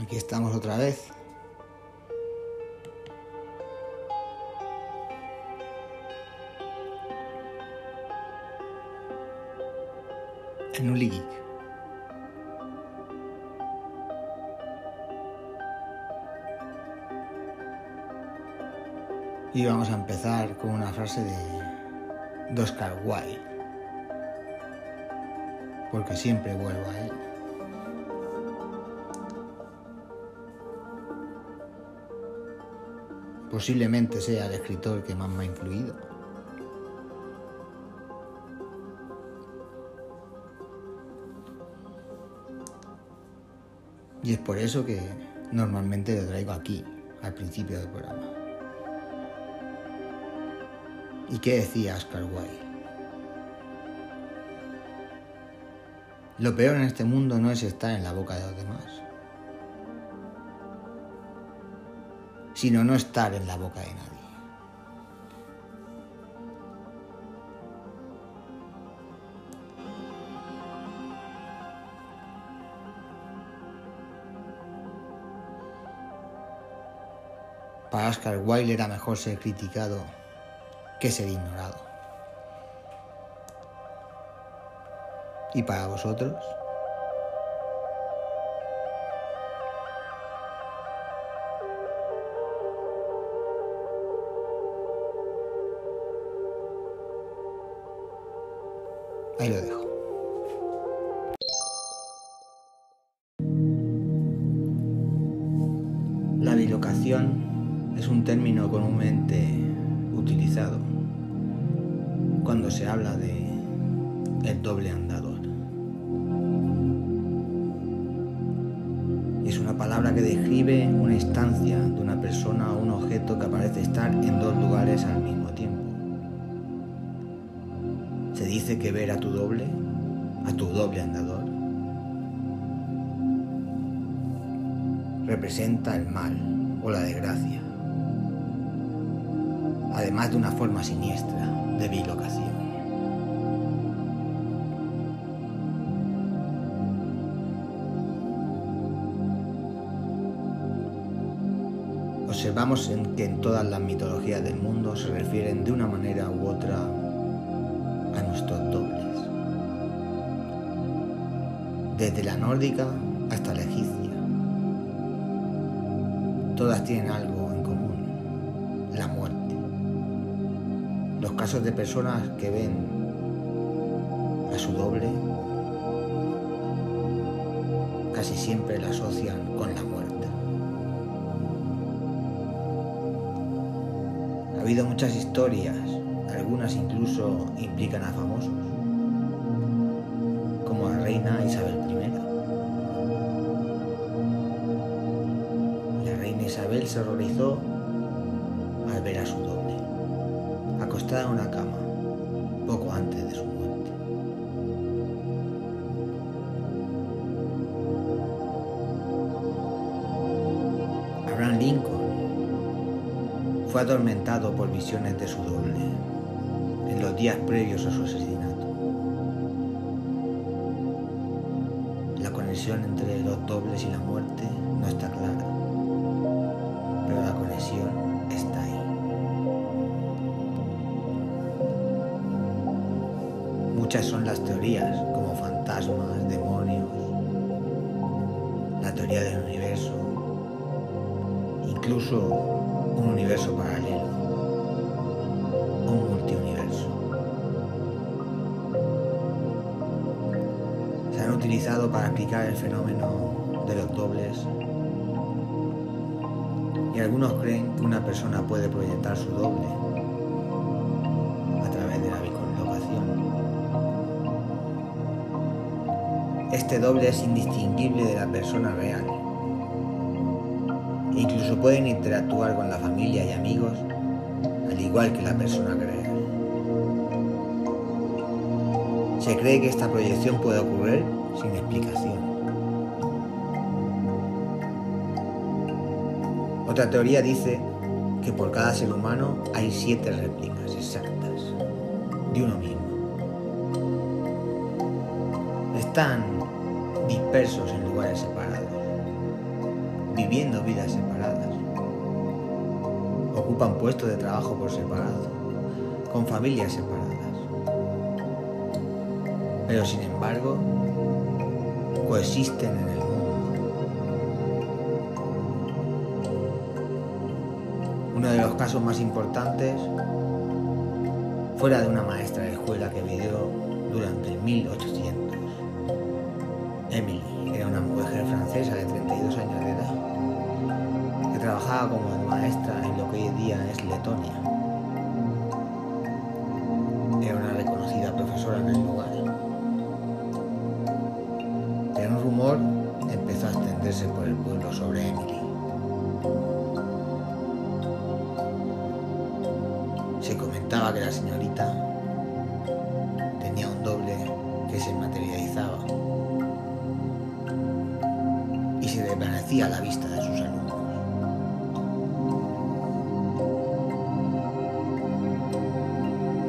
Aquí estamos otra vez. En un. Y vamos a empezar con una frase de, de Oscar Wilde. Porque siempre vuelvo a él. Posiblemente sea el escritor que más me ha influido. Y es por eso que normalmente lo traigo aquí, al principio del programa. ¿Y qué decía Oscar Wilde? Lo peor en este mundo no es estar en la boca de los demás, sino no estar en la boca de nadie. Para Oscar Wilde era mejor ser criticado que ser ignorado. ¿Y para vosotros? Ahí lo dejo. La bilocación es un término comúnmente utilizado cuando se habla de el doble andador. Es una palabra que describe una instancia de una persona o un objeto que parece estar en dos lugares al mismo dice que ver a tu doble, a tu doble andador, representa el mal o la desgracia, además de una forma siniestra de bilocación. Observamos que en todas las mitologías del mundo se refieren de una manera u otra Desde la nórdica hasta la egipcia. Todas tienen algo en común, la muerte. Los casos de personas que ven a su doble casi siempre la asocian con la muerte. Ha habido muchas historias, algunas incluso implican a famosos, como la reina Isabel I. se horrorizó al ver a su doble, acostada en una cama, poco antes de su muerte. Abraham Lincoln fue atormentado por visiones de su doble en los días previos a su asesinato. La conexión entre los dobles y la muerte no está clara, Muchas son las teorías, como fantasmas, demonios, la teoría del universo, incluso un universo paralelo, un multiuniverso. Se han utilizado para explicar el fenómeno de los dobles y algunos creen que una persona puede proyectar su doble Este doble es indistinguible de la persona real Incluso pueden interactuar con la familia y amigos, al igual que la persona real. Se cree que esta proyección puede ocurrir sin explicación. Otra teoría dice que por cada ser humano hay siete réplicas exactas de uno mismo. Están dispersos en lugares separados viviendo vidas separadas. Ocupan puestos de trabajo por separado, con familias separadas. Pero sin embargo, coexisten en el mundo. Uno de los casos más importantes fuera de una maestra de escuela que vivió durante el 1800. Emily era una mujer francesa de 32 años de edad que trabajaba como maestra en lo que hoy día es Letonia. Era una reconocida profesora en el lugar. Pero un rumor empezó a extenderse por el pueblo sobre Emily. Se comentaba que la señorita tenía un doble que se materializaba a la vista de sus alumnos.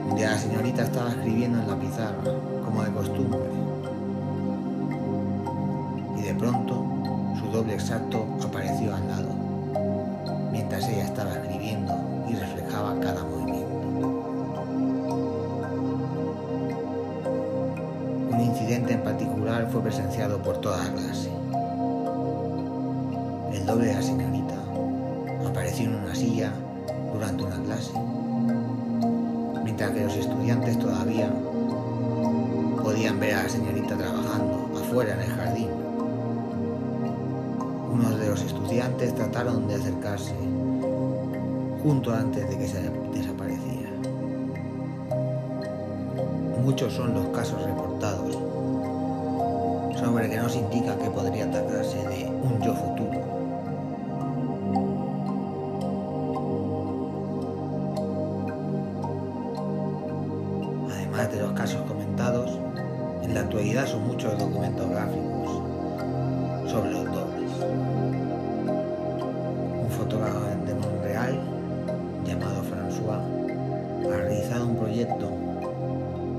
Un día la señorita estaba escribiendo en la pizarra, como de costumbre, y de pronto su doble exacto apareció al lado, mientras ella estaba escribiendo y reflejaba cada movimiento. Un incidente en particular fue presenciado por toda la clase. El doble de la señorita apareció en una silla durante una clase, mientras que los estudiantes todavía podían ver a la señorita trabajando afuera en el jardín. Unos de los estudiantes trataron de acercarse junto antes de que se desapareciera. Muchos son los casos reportados sobre que nos indica que podría tratarse de un yo futuro. Además de los casos comentados, en la actualidad son muchos los documentos gráficos sobre los dobles. Un fotógrafo de Montreal llamado François ha realizado un proyecto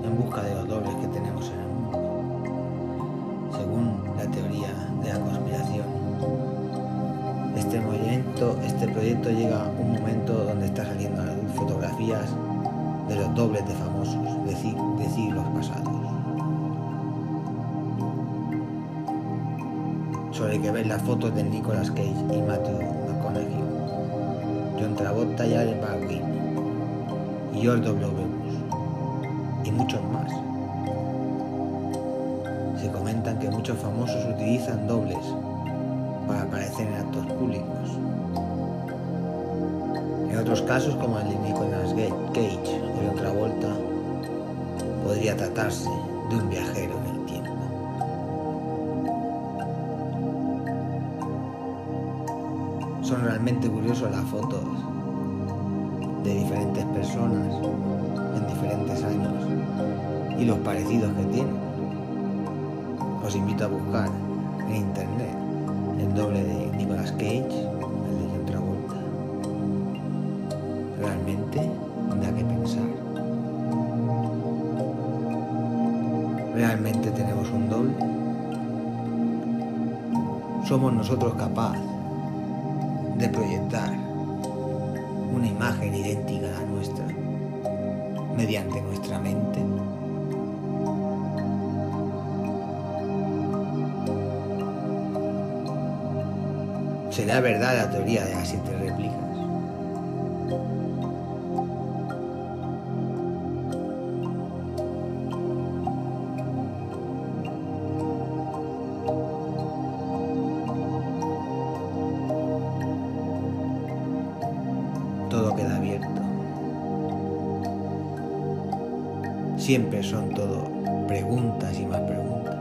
en busca de los dobles que tenemos en el mundo. Según la teoría de la conspiración, este movimiento, este proyecto llega a un momento donde está saliendo de los dobles de famosos de, de siglos pasados. Sobre que ver las fotos de Nicolas Cage y Matthew McConaughey, John Travolta y Alec Baldwin, y George W. Bush, y muchos más. Se comentan que muchos famosos utilizan dobles para aparecer en actos públicos. En otros casos, como el de Nicolas Cage o John Travolta, podría tratarse de un viajero en el tiempo. Son realmente curiosos las fotos de diferentes personas en diferentes años y los parecidos que tienen. Os invito a buscar en internet el doble de Nicolas Cage, ¿Realmente tenemos un doble? ¿Somos nosotros capaces de proyectar una imagen idéntica a nuestra mediante nuestra mente? ¿Será verdad la teoría de las siete réplicas? Siempre son todo preguntas y más preguntas.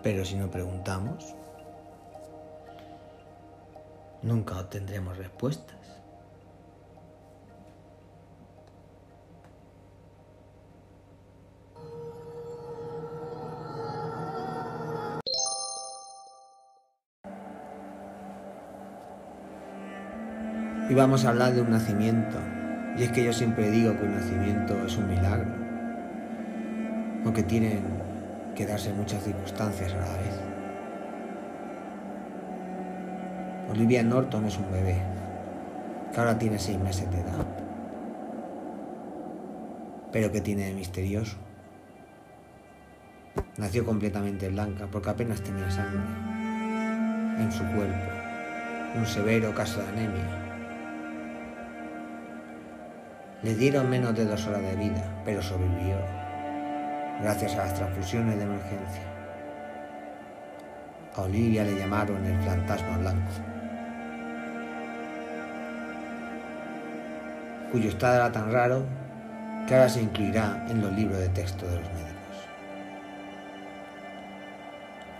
Pero si no preguntamos, nunca obtendremos respuestas. Y vamos a hablar de un nacimiento. Y es que yo siempre digo que un nacimiento es un milagro. Porque tienen que darse muchas circunstancias a la vez. Olivia Norton es un bebé, que ahora tiene seis meses de edad. Pero ¿qué tiene de misterioso? Nació completamente blanca porque apenas tenía sangre en su cuerpo, un severo caso de anemia. Le dieron menos de dos horas de vida, pero sobrevivió, gracias a las transfusiones de emergencia. A Olivia le llamaron el fantasma blanco. cuyo estado era tan raro que ahora se incluirá en los libros de texto de los médicos.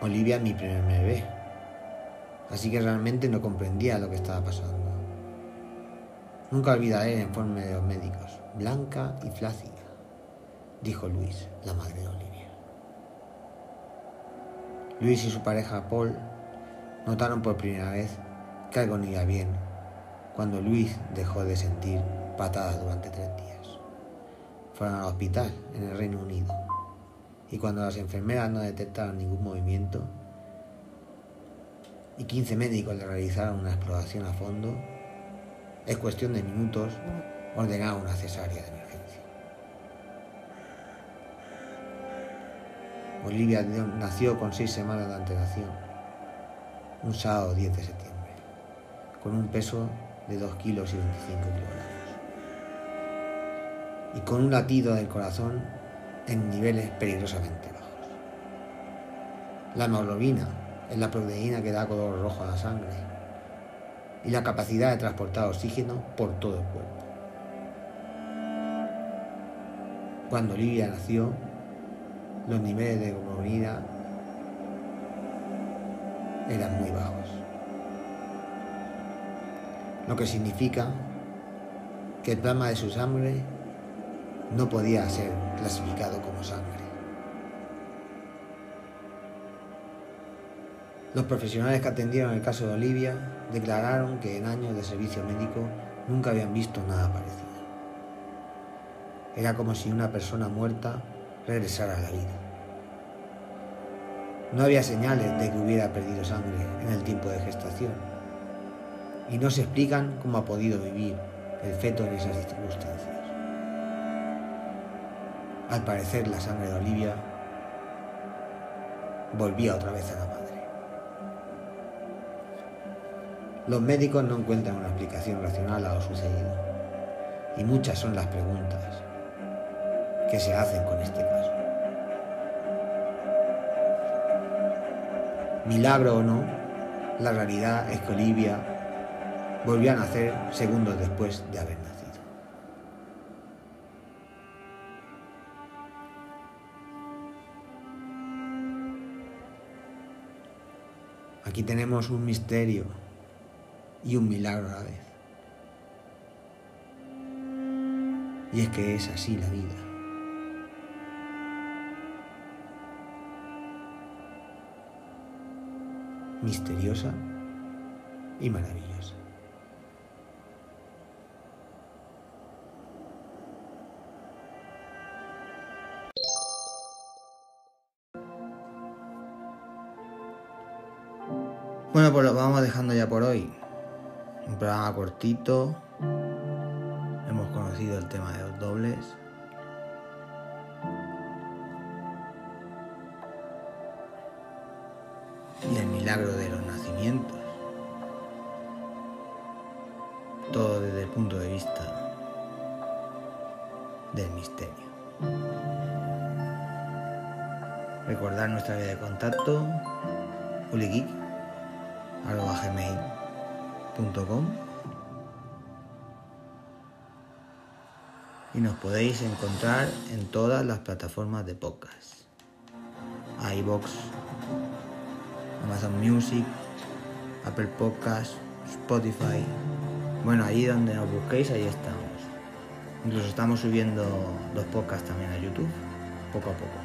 Olivia mi primer bebé, así que realmente no comprendía lo que estaba pasando. Nunca olvidaré el informe de los médicos, blanca y flácida, dijo Luis, la madre de Olivia. Luis y su pareja Paul notaron por primera vez que algo no iba bien cuando Luis dejó de sentir patadas durante tres días. Fueron al hospital en el Reino Unido y cuando las enfermeras no detectaron ningún movimiento y 15 médicos le realizaron una exploración a fondo, es cuestión de minutos ordenaron una cesárea de emergencia. Olivia nació con seis semanas de antelación, un sábado 10 de septiembre, con un peso de 2 kilos y 25 kilogramos y con un latido del corazón en niveles peligrosamente bajos. La hemoglobina es la proteína que da color rojo a la sangre y la capacidad de transportar oxígeno por todo el cuerpo. Cuando Olivia nació, los niveles de hemoglobina eran muy bajos, lo que significa que el plasma de su sangre no podía ser clasificado como sangre. Los profesionales que atendieron el caso de Olivia declararon que en años de servicio médico nunca habían visto nada parecido. Era como si una persona muerta regresara a la vida. No había señales de que hubiera perdido sangre en el tiempo de gestación y no se explican cómo ha podido vivir el feto en esas circunstancias. Al parecer la sangre de Olivia volvía otra vez a la madre. Los médicos no encuentran una explicación racional a lo sucedido y muchas son las preguntas que se hacen con este caso. Milagro o no, la realidad es que Olivia volvió a nacer segundos después de haber nacido. Aquí tenemos un misterio y un milagro a la vez. Y es que es así la vida. Misteriosa y maravillosa. Bueno, pues lo vamos dejando ya por hoy. Un programa cortito. Hemos conocido el tema de los dobles. Y el milagro de los nacimientos. Todo desde el punto de vista del misterio. Recordar nuestra vía de contacto, uligeek y nos podéis encontrar en todas las plataformas de podcast. iBox, Amazon Music, Apple Podcast, Spotify. Bueno, ahí donde nos busquéis, ahí estamos. Incluso estamos subiendo los podcasts también a YouTube, poco a poco.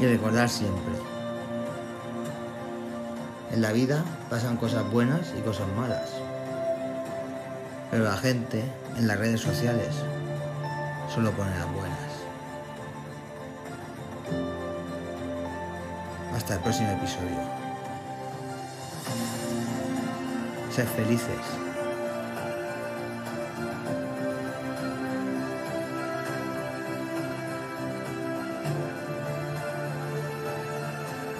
Y recordar siempre, en la vida pasan cosas buenas y cosas malas. Pero la gente en las redes sociales solo pone las buenas. Hasta el próximo episodio. Sed felices.